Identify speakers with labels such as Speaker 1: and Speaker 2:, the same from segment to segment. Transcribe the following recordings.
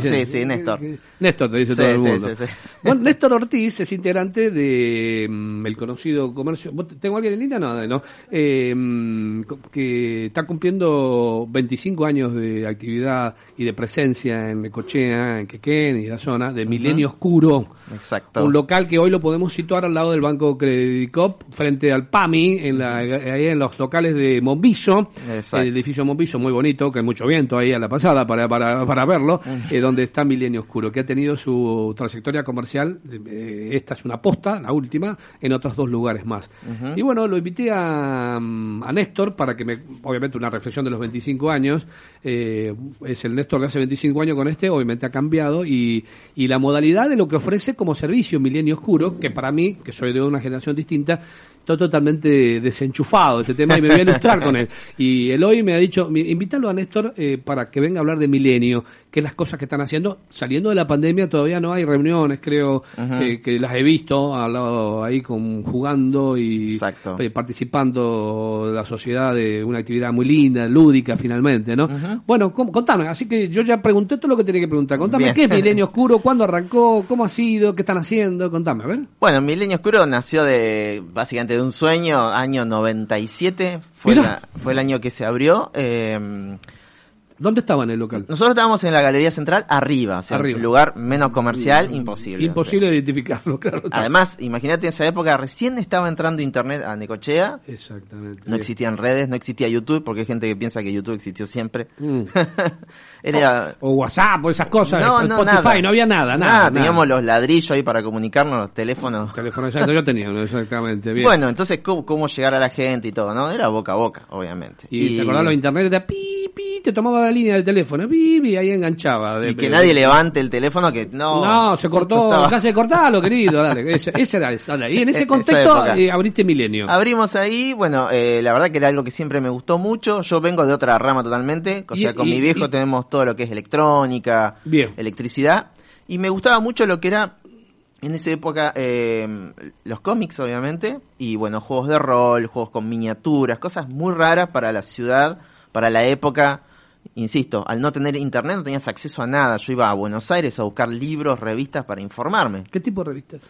Speaker 1: Sí, sí, Néstor.
Speaker 2: Néstor te dice
Speaker 1: Sí,
Speaker 2: todo el mundo.
Speaker 1: sí, sí.
Speaker 2: Bueno, Néstor Ortiz es integrante de mm, el conocido comercio. ¿Vos ¿Tengo alguien en línea? No, no. Eh, mm, que está cumpliendo 25 años de actividad y de presencia en Necochea, en Quequén y la zona, de Milenio Oscuro.
Speaker 1: Exacto.
Speaker 2: Un local que hoy lo podemos situar al lado del Banco Credicop, frente al PAMI, en la, ahí en los locales de Mombiso,
Speaker 1: Exacto.
Speaker 2: el edificio Mombiso, muy bonito, que hay mucho viento ahí a la pasada para, para, para verlo, eh, donde está Milenio Oscuro, que ha tenido su trayectoria comercial, eh, esta es una posta, la última, en otros dos lugares más. Y bueno, lo invité a, mm, a Néstor para que me, obviamente una reflexión de los 25 años, eh, es el Néstor de hace 25 años con este, obviamente ha cambiado, y, y la modalidad de lo que ofrece como servicio Milenio Oscuro, que para mí, que soy de una generación distinta, estoy totalmente desenchufado de este tema y me voy a ilustrar con él. Y Eloy me ha dicho, invítalo a Néstor eh, para que venga a hablar de Milenio, que es las cosas que están haciendo. Saliendo de la pandemia todavía no hay reuniones, creo, eh, que las he visto, al lado ahí con, jugando y eh, participando de la sociedad de una actividad muy linda, lúdica finalmente, ¿no? Bueno, ¿cómo? contame, así que yo ya pregunté todo lo que tenía que preguntar. Contame,
Speaker 1: Bien.
Speaker 2: ¿qué es Milenio Oscuro? ¿Cuándo arrancó? ¿Cómo ha sido? ¿Qué están haciendo? Contame, a ver.
Speaker 1: Bueno, Milenio Oscuro nació de básicamente de un sueño, año 97, fue, la- fue el año que se abrió. eh,
Speaker 2: ¿Dónde estaba en el local?
Speaker 1: nosotros estábamos en la Galería Central arriba, o sea,
Speaker 2: Arriba.
Speaker 1: un lugar menos comercial, imposible.
Speaker 2: Imposible de identificarlo, claro.
Speaker 1: Además, imagínate en esa época recién estaba entrando internet a Necochea,
Speaker 2: Exactamente.
Speaker 1: no existían redes, no existía YouTube, porque hay gente que piensa que YouTube existió siempre.
Speaker 2: Mm.
Speaker 1: Era
Speaker 2: O WhatsApp o esas cosas,
Speaker 1: no, no,
Speaker 2: Spotify,
Speaker 1: nada.
Speaker 2: no había nada, nada.
Speaker 1: Nada,
Speaker 2: nada.
Speaker 1: teníamos los ladrillos ahí para comunicarnos, los teléfonos.
Speaker 2: Teléfono exacto, yo tenía, uno, exactamente, bien.
Speaker 1: Bueno, entonces, ¿cómo, cómo llegar a la gente y todo, ¿no? Era boca a boca, obviamente.
Speaker 2: y, te acordás los internet, era pi, pi, te tomaba la línea del teléfono, pi, ahí enganchaba. De-
Speaker 1: y que nadie levante el teléfono que no...
Speaker 2: No, se cortó, casi cortalo, querido, dale. Ese, ese era, dale. Y en ese contexto eh, abriste Milenio.
Speaker 1: Abrimos ahí, bueno, eh, la verdad que era algo que siempre me gustó mucho. Yo vengo de otra rama totalmente, o
Speaker 2: Y-
Speaker 1: sea, con
Speaker 2: y-
Speaker 1: mi viejo
Speaker 2: y-
Speaker 1: tenemos todo lo que es electrónica,
Speaker 2: Bien.
Speaker 1: electricidad, y me gustaba mucho lo que era en esa época eh, los cómics, obviamente, y bueno, juegos de rol, juegos con miniaturas, cosas muy raras para la ciudad, para la época. Insisto, al no tener internet no tenías acceso a nada. Yo iba a Buenos Aires a buscar libros, revistas para informarme.
Speaker 2: ¿Qué tipo de revistas?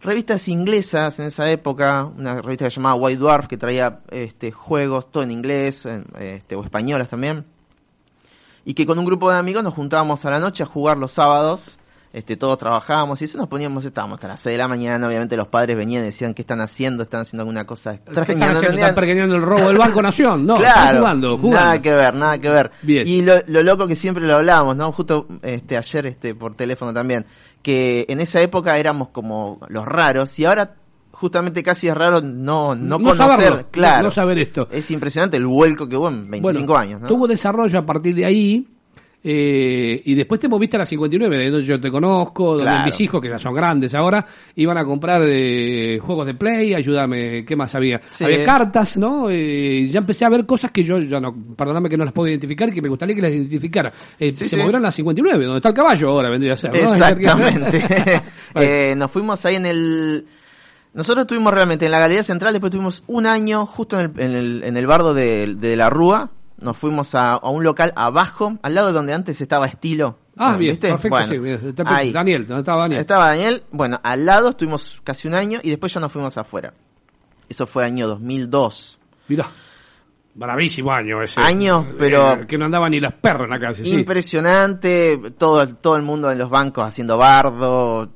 Speaker 1: revistas inglesas en esa época, una revista que se llamaba White Dwarf que traía este juegos todo en inglés este, o españolas también. Y que con un grupo de amigos nos juntábamos a la noche a jugar los sábados. Este, todos trabajábamos y eso nos poníamos, estábamos hasta las 6 de la mañana, obviamente los padres venían y decían qué están haciendo, están haciendo alguna cosa
Speaker 2: ¿Qué
Speaker 1: extraña.
Speaker 2: están
Speaker 1: no
Speaker 2: haciendo? ¿Están pergeñando el robo del Banco Nación? No, están
Speaker 1: claro,
Speaker 2: jugando, jugando.
Speaker 1: nada que ver, nada que ver.
Speaker 2: Bien.
Speaker 1: Y lo, lo loco que siempre lo hablábamos, ¿no? Justo este ayer este por teléfono también, que en esa época éramos como los raros y ahora justamente casi es raro no no, conocer,
Speaker 2: saberlo,
Speaker 1: claro.
Speaker 2: no, no saber esto.
Speaker 1: Es impresionante el vuelco que hubo en 25
Speaker 2: Bueno,
Speaker 1: años, ¿no?
Speaker 2: Tuvo desarrollo a partir de ahí. Eh, y después te moviste a la 59, de donde yo te conozco, donde
Speaker 1: Claro.
Speaker 2: mis hijos, que ya son grandes ahora, iban a comprar eh, juegos de play, ayúdame, ¿qué más había?
Speaker 1: Sí.
Speaker 2: Había cartas, ¿no? Eh, ya empecé a ver cosas que yo ya no, perdóname que no las puedo identificar, que me gustaría que las identificara. Eh,
Speaker 1: Sí,
Speaker 2: se
Speaker 1: sí.
Speaker 2: movieron a la 59, donde está el caballo ahora, vendría a ser. ¿no?
Speaker 1: Exactamente. Eh, nos fuimos ahí en el... Nosotros estuvimos realmente en la Galería Central, después tuvimos un año justo en el, en el, en el bardo de, de la Rúa. Nos fuimos a, a un local abajo, al lado de donde antes estaba Estilo.
Speaker 2: Ah, bien,
Speaker 1: ¿Viste?
Speaker 2: perfecto,
Speaker 1: Bueno,
Speaker 2: sí, bien. Está-
Speaker 1: ahí.
Speaker 2: Daniel, ¿dónde estaba Daniel?
Speaker 1: Estaba Daniel. Bueno, al lado estuvimos casi un año y después ya nos fuimos afuera. Eso fue año 2002.
Speaker 2: Mirá. Bravísimo año ese.
Speaker 1: Años, pero-
Speaker 2: Eh, que no andaban ni los perros en la calle, sí.
Speaker 1: Impresionante, todo, todo el mundo en los bancos haciendo bardo.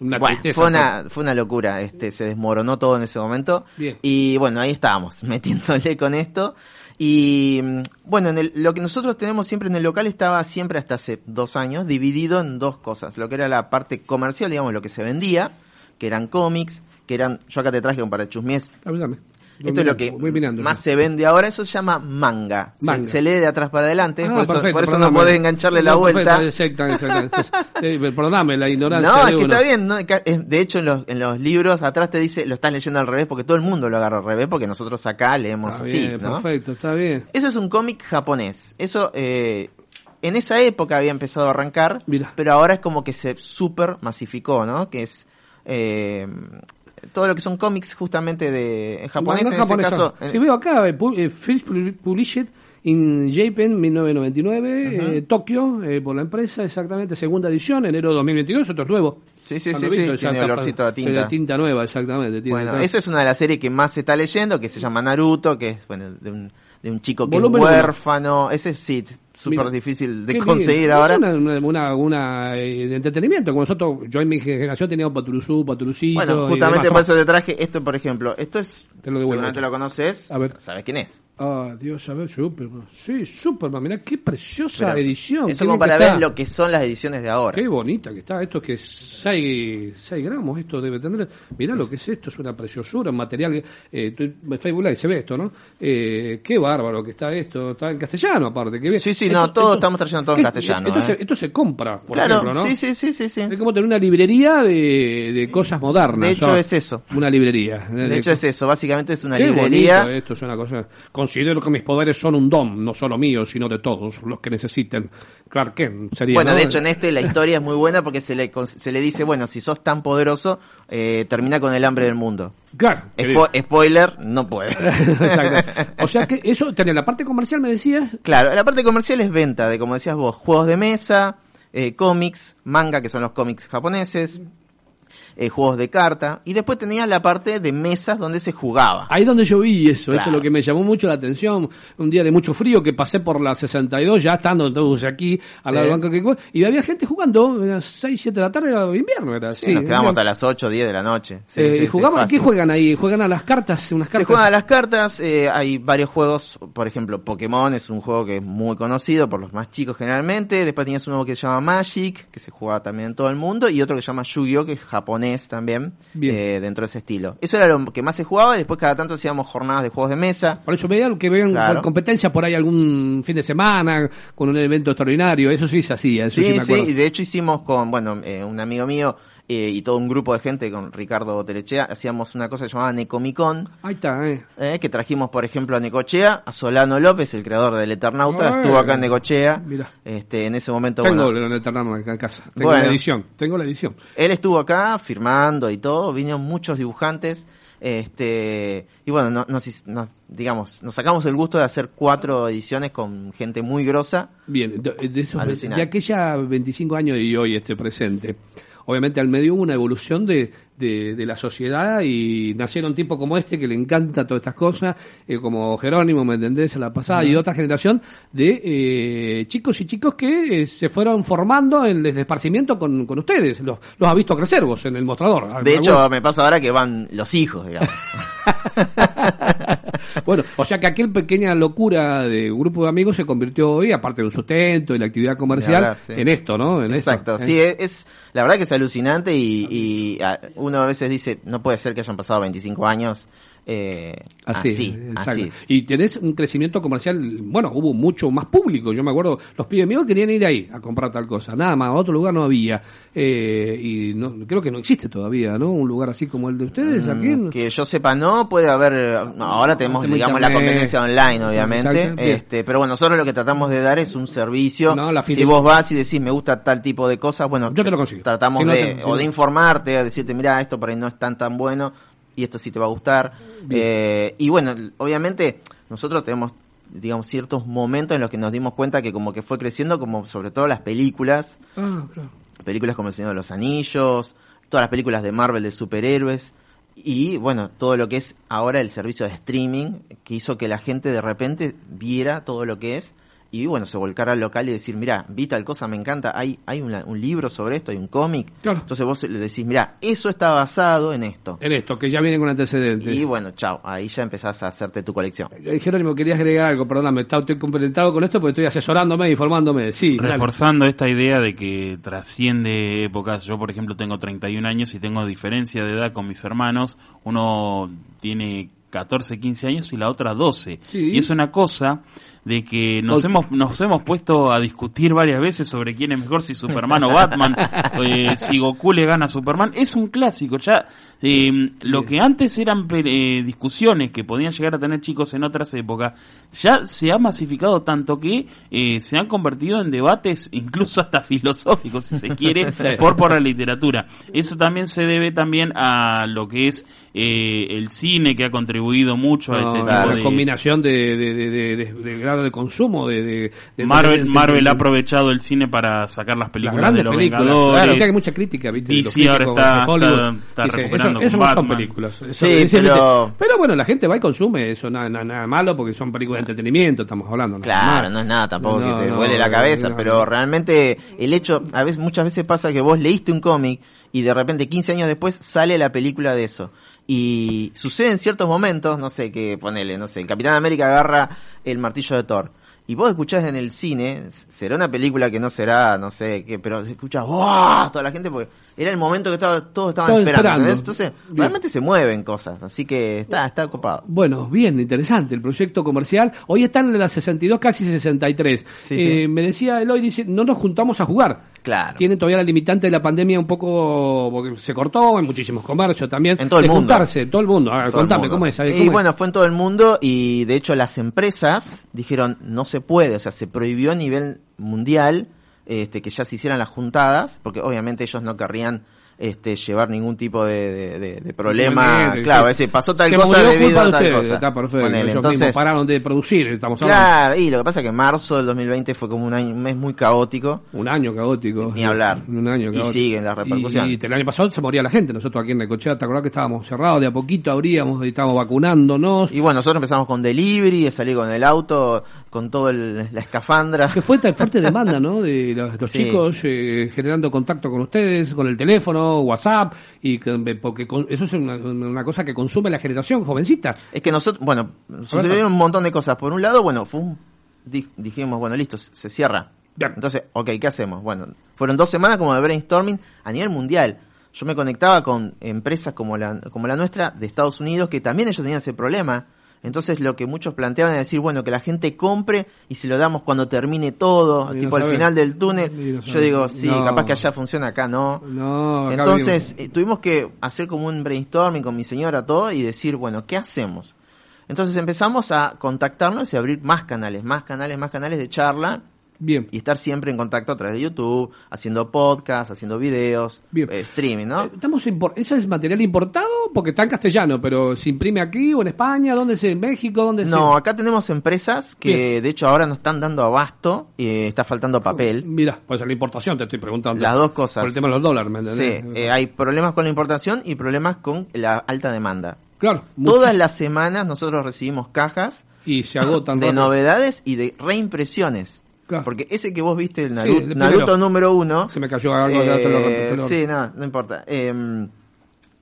Speaker 2: Una
Speaker 1: Bueno,
Speaker 2: tristeza.
Speaker 1: fue una, fue una locura, este, se desmoronó todo en ese momento.
Speaker 2: Bien.
Speaker 1: Y bueno, ahí estábamos, metiéndole con esto. Y mm, bueno, en el- lo que nosotros tenemos siempre en el local estaba siempre hasta hace dos años dividido en dos cosas. Lo que era la parte comercial, digamos, lo que se vendía, que eran cómics, que eran, yo acá te traje un para chusmies.
Speaker 2: Avísame.
Speaker 1: Esto es lo que
Speaker 2: mirando.
Speaker 1: más se vende ahora, eso se llama manga. Se-
Speaker 2: Manga.
Speaker 1: Se, lee de atrás para adelante,
Speaker 2: Ah,
Speaker 1: por eso,
Speaker 2: perfecto,
Speaker 1: por eso no podés engancharle la
Speaker 2: No,
Speaker 1: vuelta.
Speaker 2: perfecto, perdóname, la ignorancia
Speaker 1: No, es que está bien. ¿no? De hecho, en los, en los libros atrás te dice, lo estás leyendo al revés, porque todo el mundo lo agarra al revés, porque nosotros acá leemos
Speaker 2: Está
Speaker 1: así,
Speaker 2: bien,
Speaker 1: ¿no?
Speaker 2: perfecto, está bien.
Speaker 1: Eso es un cómic japonés. Eso, eh, en esa época había empezado a arrancar,
Speaker 2: Mira.
Speaker 1: pero ahora es como que se super masificó, ¿no? Que es, eh, todo lo que son cómics justamente de en japonés,
Speaker 2: No,
Speaker 1: en ese
Speaker 2: japonés,
Speaker 1: caso,
Speaker 2: no.
Speaker 1: eh,
Speaker 2: Sí, veo acá, eh, eh, First Publi- Published, In Japan 1999, eh, Tokio, eh, por la empresa, exactamente, segunda edición, enero de 2022, otro es nuevo.
Speaker 1: Sí, sí, sí, sí, tiene olorcito a tinta.
Speaker 2: tinta nueva, exactamente.
Speaker 1: bueno, esa es una de las series que más se está leyendo, que se llama Naruto, que es, bueno, de un, de un chico que es huérfano. Ese sí, súper difícil de conseguir ahora.
Speaker 2: Es una, una, una, eh, de entretenimiento, como nosotros, yo en mi generación teníamos Paturuzú, Paturucito.
Speaker 1: Bueno, justamente por eso te traje esto, por ejemplo. Esto es, te lo seguramente lo conoces, a ver. ¿sabes quién es?
Speaker 2: Ah, Dios, a ver, Superman. Sí, Superman, mirá qué preciosa edición.
Speaker 1: Eso como para ver lo que son las ediciones de ahora.
Speaker 2: Qué bonita que está. Esto es que 6, 6 gramos, esto debe tener. Mirá lo que es esto, es una preciosura, un material. Eh, Facebook Live se ve esto, ¿no? Eh, qué bárbaro que está esto. Está en castellano, aparte. Que
Speaker 1: sí, sí, no, todo estamos trayendo todo en castellano.
Speaker 2: Esto, se, esto se compra, por
Speaker 1: claro,
Speaker 2: ejemplo, ¿no?
Speaker 1: Sí, sí, sí, sí, sí.
Speaker 2: Es como tener una librería de, de cosas modernas.
Speaker 1: De hecho, es eso.
Speaker 2: Una librería.
Speaker 1: De, hecho, es eso. Básicamente es una librería.
Speaker 2: esto es una cosa. Considero que mis poderes son un don, no solo mío, sino de todos los que necesiten. Clark Kent sería.
Speaker 1: Bueno, de hecho, en este la historia es muy buena porque se le, se le dice, bueno, si sos tan poderoso, eh, termina con el hambre del mundo.
Speaker 2: Claro.
Speaker 1: spoiler, no puede.
Speaker 2: Exacto. O sea que eso, tenía la parte comercial, me decías.
Speaker 1: Claro, la parte comercial es venta de, como decías vos, juegos de mesa, eh, cómics, manga, que son los cómics japoneses, eh, juegos de carta, y después tenía la parte de mesas donde se jugaba.
Speaker 2: Ahí donde yo vi eso, eso es lo que me llamó mucho la atención, un día de mucho frío que pasé por la 62, ya estando entonces aquí, al lado del banco y había gente jugando, a las 6, 7 de la tarde, era invierno, era
Speaker 1: Sí, nos quedamos hasta las 8, 10 de la noche.
Speaker 2: Eh, ¿Y jugamos, qué juegan ahí? ¿Juegan a las cartas? Unas cartas?
Speaker 1: Se juegan a las cartas, eh, hay varios juegos, por ejemplo, Pokémon es un juego que es muy conocido por los más chicos generalmente, después tenías uno que se llama Magic, que se juega también en todo el mundo, y otro que se llama Yu-Gi-Oh, que es japonés también, eh, dentro de ese estilo. Eso era lo que más se jugaba y después cada tanto hacíamos jornadas de juegos de mesa.
Speaker 2: Por eso veía que vean competencia por ahí algún fin de semana con un evento extraordinario, eso sí se hacía. sí, sí,
Speaker 1: y de hecho hicimos con, bueno, eh, un amigo mío, eh, y todo un grupo de gente con Ricardo Telechea, hacíamos una cosa llamada Necomicón.
Speaker 2: Ahí está, eh.
Speaker 1: eh. que trajimos, por ejemplo, a Necochea, a Solano López, el creador del Eternauta, estuvo acá en Necochea. Este, en ese momento,
Speaker 2: tengo el Eternauta acá en casa. Tengo la edición, tengo la edición.
Speaker 1: Él estuvo acá firmando y todo, vinieron muchos dibujantes. Este, y bueno, nos, digamos, nos sacamos el gusto de hacer cuatro ediciones con gente muy grosa.
Speaker 2: Bien, de, de, de aquella 25 años y hoy este presente obviamente al medio hubo una evolución de, de, la sociedad y nacieron tipos como este que le encanta todas estas cosas, eh, como Jerónimo, ¿me entendés? A la pasada, y otra generación de eh, chicos y chicos que eh, se fueron formando en el esparcimiento con, con ustedes. Los, los ha visto crecer vos en el mostrador.
Speaker 1: De hecho, me pasa ahora que van los hijos, digamos.
Speaker 2: bueno, o sea que aquel pequeña locura de grupo de amigos se convirtió hoy, aparte de un sustento y la actividad comercial, en esto, ¿no? En
Speaker 1: Exacto, sí, es, la verdad que es alucinante y, y uno a veces dice, no puede ser que hayan pasado 25 años eh, así, así,
Speaker 2: Y tenés un crecimiento comercial, bueno, hubo mucho más público. Yo me acuerdo, los pibes míos querían ir ahí a comprar tal cosa. Nada más, a otro lugar no había. Eh, y no, creo que no existe todavía, ¿no? Un lugar así como el de ustedes mm, aquí.
Speaker 1: Que yo sepa, no, puede haber. ahora tenemos, digamos, la competencia online, obviamente. este Pero bueno, nosotros lo que tratamos de dar es un servicio. si vos vas y decís, me gusta tal tipo de cosas, bueno,
Speaker 2: yo te lo consigo.
Speaker 1: Tratamos de, o de informarte, de decirte, mira, esto por ahí no es tan tan bueno y esto sí te va a gustar. Eh, y bueno, obviamente nosotros tenemos digamos ciertos momentos en los que nos dimos cuenta que como que fue creciendo como sobre todo las películas. Ah, películas como el Señor de los Anillos todas las películas de Marvel de superhéroes y bueno todo lo que es ahora el servicio de streaming que hizo que la gente de repente viera todo lo que es y bueno, se volcar al local y decir, mira, vi tal cosa, me encanta, hay, hay un libro sobre esto, hay un cómic. Entonces vos le decís, mira, eso está basado en esto.
Speaker 2: En esto, que ya viene con antecedentes.
Speaker 1: Y bueno, chao, ahí ya empezás a hacerte tu colección.
Speaker 2: Eh, Jerónimo, querías agregar algo, perdóname, estoy complementado con esto porque estoy asesorándome, informándome. Sí,
Speaker 3: Reforzando esta idea de que trasciende épocas. Yo, por ejemplo, tengo 31 años y tengo diferencia de edad con mis hermanos. Uno tiene 14, 15 años y la otra 12. Y es una cosa de que nos hemos nos hemos puesto a discutir varias veces sobre quién es mejor si Superman o Batman eh, si Goku le gana a Superman. Es un clásico ya eh, lo que antes eran eh, discusiones que podían llegar a tener chicos en otras épocas ya se ha masificado tanto que se han convertido en debates incluso hasta filosóficos si se quiere por por la literatura. Eso también se debe también a lo que es el cine que ha contribuido mucho a este tipo
Speaker 2: de combinación de, de consumo de,
Speaker 3: Marvel, Marvel ha aprovechado el cine para sacar las películas de los películas. Vengadores.
Speaker 2: Claro, hay mucha crítica, ¿viste?
Speaker 3: DC ahora está, está, recuperando
Speaker 2: eso, no son películas.
Speaker 1: sí, pero...
Speaker 2: pero bueno, la gente va y consume eso, nada, nada, malo porque son películas de entretenimiento, estamos hablando.
Speaker 1: Claro, no es nada tampoco que te huele la cabeza, pero realmente el hecho, a veces muchas veces pasa que vos leíste un cómic y de repente 15 años después sale la película de eso. Y sucede en ciertos momentos, no sé, que ponele, no sé, el Capitán América agarra el martillo de Thor. Y vos escuchás en el cine, será una película que no será, no sé qué, pero escuchás, ¡wow! Toda la gente, porque era el momento que estaba, todos estaban esperando. Entonces, realmente se mueven cosas, así que está, está ocupado.
Speaker 2: Bueno, bien, interesante el proyecto comercial. Hoy están en las 62, casi 63. eh, Me decía Eloy, dice, no nos juntamos a jugar.
Speaker 1: Claro.
Speaker 2: Tiene todavía la limitante de la pandemia un poco, porque se cortó en muchísimos comercios también.
Speaker 1: En todo el mundo.
Speaker 2: Juntarse, todo el mundo. contame, ¿cómo es?
Speaker 1: y bueno, fue en todo el mundo y de hecho las empresas dijeron, no se puede, o sea, se prohibió a nivel mundial este, que ya se hicieran las juntadas, porque obviamente ellos no querrían este, llevar ningún tipo de, de, problema. claro, pasó tal cosa debido a tal cosa.
Speaker 2: Está perfecto. entonces pararon de producir, estamos
Speaker 1: hablando. Claro, y lo que pasa es que marzo del 2020 fue como un año, un mes muy caótico.
Speaker 2: Un año caótico.
Speaker 1: Ni hablar.
Speaker 2: Un año caótico.
Speaker 1: Y siguen las repercusiones.
Speaker 2: Y, el año pasado se moría la gente. Nosotros aquí en Necochea, ¿te acordás que estábamos cerrados? De a poquito abríamos y estábamos vacunándonos.
Speaker 1: Y bueno, nosotros empezamos con delivery, de salir con el auto, con todo la escafandra.
Speaker 2: Que fue tan fuerte demanda, ¿no? De los, chicos eh, generando contacto con ustedes, con el teléfono, WhatsApp, y porque eso es una, cosa que consume la generación jovencita.
Speaker 1: Es que nosotros, bueno, sucedieron un montón de cosas. Por un lado, bueno, fue dijimos, bueno, listo, se cierra. Entonces, ok, ¿qué hacemos? Bueno, fueron dos semanas como de brainstorming a nivel mundial. Yo me conectaba con empresas como la, como la nuestra de Estados Unidos, que también ellos tenían ese problema entonces lo que muchos planteaban es decir, bueno, que la gente compre y se lo damos cuando termine todo, tipo al final del túnel. Yo digo, sí, capaz que allá funciona, acá no. Entonces eh, tuvimos que hacer como un brainstorming con mi señora todo y decir, bueno, ¿qué hacemos? Entonces empezamos a contactarnos y abrir más canales, más canales, más canales de charla
Speaker 2: Bien.
Speaker 1: Y estar siempre en contacto a través de YouTube, haciendo podcast, haciendo videos. Eh, streaming, ¿no?
Speaker 2: Eh, estamos ¿Eso es material importado? Porque está en castellano, pero ¿se imprime aquí o en España? ¿Dónde se? ¿En México? ¿Dónde
Speaker 1: No, acá tenemos empresas que de hecho ahora nos están dando abasto y está faltando papel.
Speaker 2: Mira, pues la importación te estoy preguntando.
Speaker 1: Las dos cosas.
Speaker 2: Por el tema de los dólares, ¿me entendés?
Speaker 1: Sí, eh, hay problemas con la importación y problemas con la alta demanda.
Speaker 2: Claro.
Speaker 1: Todas las semanas nosotros recibimos cajas
Speaker 2: y se agotan
Speaker 1: de novedades y de reimpresiones. Porque ese que vos viste, el Naruto, número uno.
Speaker 2: Se me cayó algo.
Speaker 1: Eh, sí, no, no importa. Eh,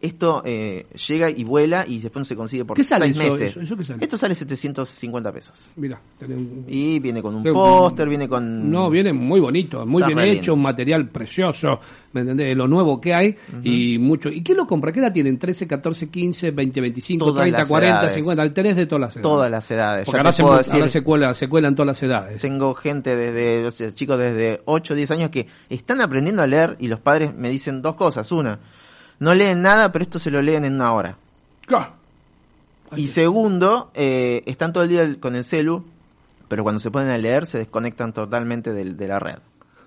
Speaker 1: esto eh, llega y vuela y después no se consigue por seis meses. Esto sale 750 pesos.
Speaker 2: Mira.
Speaker 1: Y viene con un póster, viene con...
Speaker 2: No, viene muy bonito, muy bien hecho, un material precioso, ¿me entendés? Lo nuevo que hay y mucho. ¿Y quién lo compra? ¿Qué edad tienen? 13, 14, 15, 20, 25, 30, 40, 50, al tenés de todas las edades.
Speaker 1: Todas las edades.
Speaker 2: Porque ahora, se, ahora se, cuela, se cuelan todas las edades.
Speaker 1: Tengo gente desde, chicos desde 8, 10 años que están aprendiendo a leer y los padres me dicen dos cosas. Una, no leen nada, pero esto se lo leen en una hora.
Speaker 2: Claro.
Speaker 1: Y segundo, eh, están todo el día con el celu, pero cuando se ponen a leer se desconectan totalmente de la red.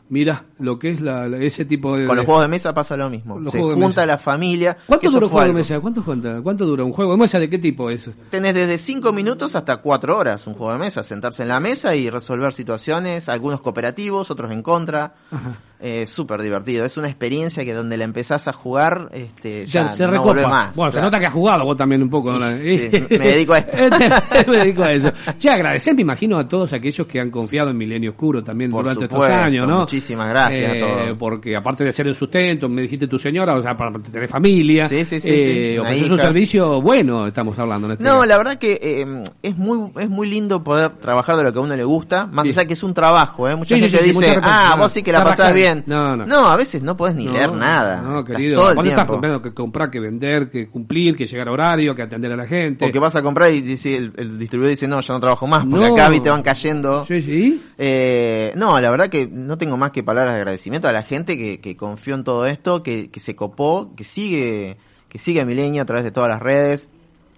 Speaker 2: Mira, lo que es la, ese tipo de...
Speaker 1: Con los juegos de mesa pasa lo mismo. se junta la familia.
Speaker 2: ¿Cuánto dura un juego de mesa? ¿Cuánto, ¿Cuánto dura un juego de mesa? ¿De qué tipo es?
Speaker 1: Tenés desde 5 minutos hasta 4 horas un juego de mesa. Sentarse en la mesa y resolver situaciones, algunos cooperativos, otros en contra. Ajá eh, súper divertido. Es una experiencia que donde la empezás a jugar, este, ya, se no vuelve más.
Speaker 2: Bueno, se nota que has jugado vos también un poco.
Speaker 1: me dedico a esto.
Speaker 2: me dedico a eso. Che, agradecer, me imagino, a todos aquellos que han confiado en Milenio Oscuro también durante estos años, ¿no?
Speaker 1: Muchísimas gracias a eh, todos.
Speaker 2: Porque aparte de ser el sustento, me dijiste tu señora, o sea, para tener familia.
Speaker 1: Sí, sí, sí.
Speaker 2: Eh, es un servicio bueno, estamos hablando. En este
Speaker 1: no, la verdad que eh, es muy es muy lindo poder trabajar de lo que a uno le gusta, más allá que es un trabajo, ¿eh? Mucha gente dice, ah, vos sí que la pasás bien.
Speaker 2: No, no.
Speaker 1: No, a veces no podés ni leer nada.
Speaker 2: No, querido. Todo el estás comprando que comprar, que vender, que cumplir, que llegar a horario, que atender a la gente?
Speaker 1: Porque vas a comprar y dice, el, distribuidor dice, no, ya no trabajo más, porque acá te van cayendo.
Speaker 2: Sí, sí.
Speaker 1: Eh, no, la verdad que no tengo más que palabras de agradecimiento a la gente que, que confió en todo esto, que, que se copó, que sigue, que sigue a Milenio a través de todas las redes.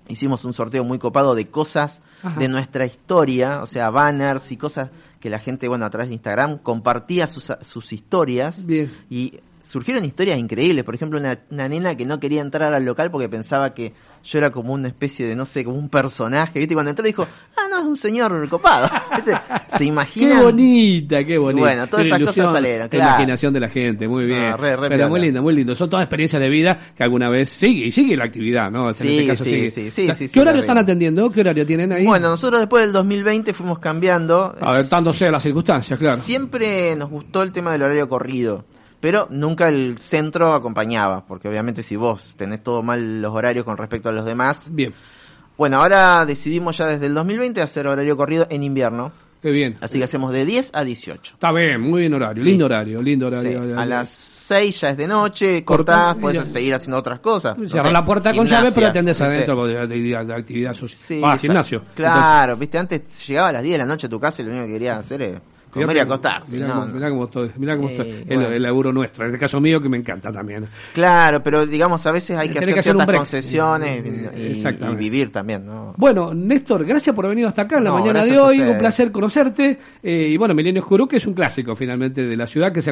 Speaker 1: Hicimos un sorteo muy copado de cosas de nuestra historia, o sea, banners y cosas que la gente, bueno, a través de Instagram compartía sus, sus historias
Speaker 2: Bien.
Speaker 1: y surgieron historias increíbles. Por ejemplo, una, una, nena que no quería entrar al local porque pensaba que yo era como una especie de, no sé, como un personaje. ¿Viste? Cuando entró dijo, ah, no, es un señor copado. ¿Viste? Se imagina.
Speaker 2: Qué bonita, qué bonita.
Speaker 1: Bueno, todas esas cosas salieron, claro.
Speaker 2: La imaginación de la gente, muy bien. No, re, re Pero muy lindo, muy lindo. Son todas experiencias de vida que alguna vez sigue y sigue la actividad, ¿no?
Speaker 1: Sí, en este caso sí, sigue. sí, sí, sí,
Speaker 2: ¿Qué horario están atendiendo? ¿Qué horario tienen ahí?
Speaker 1: Bueno, nosotros después del 2020 fuimos cambiando.
Speaker 2: Adaptándose a las circunstancias, claro.
Speaker 1: Siempre nos gustó el tema del horario corrido pero nunca el centro acompañaba, porque obviamente si vos tenés todo mal los horarios con respecto a los demás.
Speaker 2: Bien.
Speaker 1: Bueno, ahora decidimos ya desde el 2020 hacer horario corrido en invierno.
Speaker 2: Qué bien.
Speaker 1: Así que hacemos de 10 a 18.
Speaker 2: Está bien, muy bien horario, lindo horario, lindo horario.
Speaker 1: Sí. A las 6 ya es de noche, cortás, puedes seguir haciendo otras cosas.
Speaker 2: Cerrar la puerta con llave, pero atendés adentro de, actividad social. Sí, ah, gimnasio.
Speaker 1: Claro, viste, antes llegaba a las 10 de la noche a tu casa y lo único que quería hacer es comer y acostarse.
Speaker 2: Mirá, no, mirá cómo estoy, mirá cómo estoy. Eh, el, el, laburo nuestro, en este caso mío que me encanta también.
Speaker 1: Claro, pero digamos a veces hay que hacer, que hacer ciertas concesiones y, y, vivir también. ¿no?
Speaker 2: Bueno, Néstor, gracias por haber venido hasta acá en la mañana de hoy, un placer conocerte. Eh, y bueno, Milenio Oscuro, que es un clásico finalmente de la ciudad que se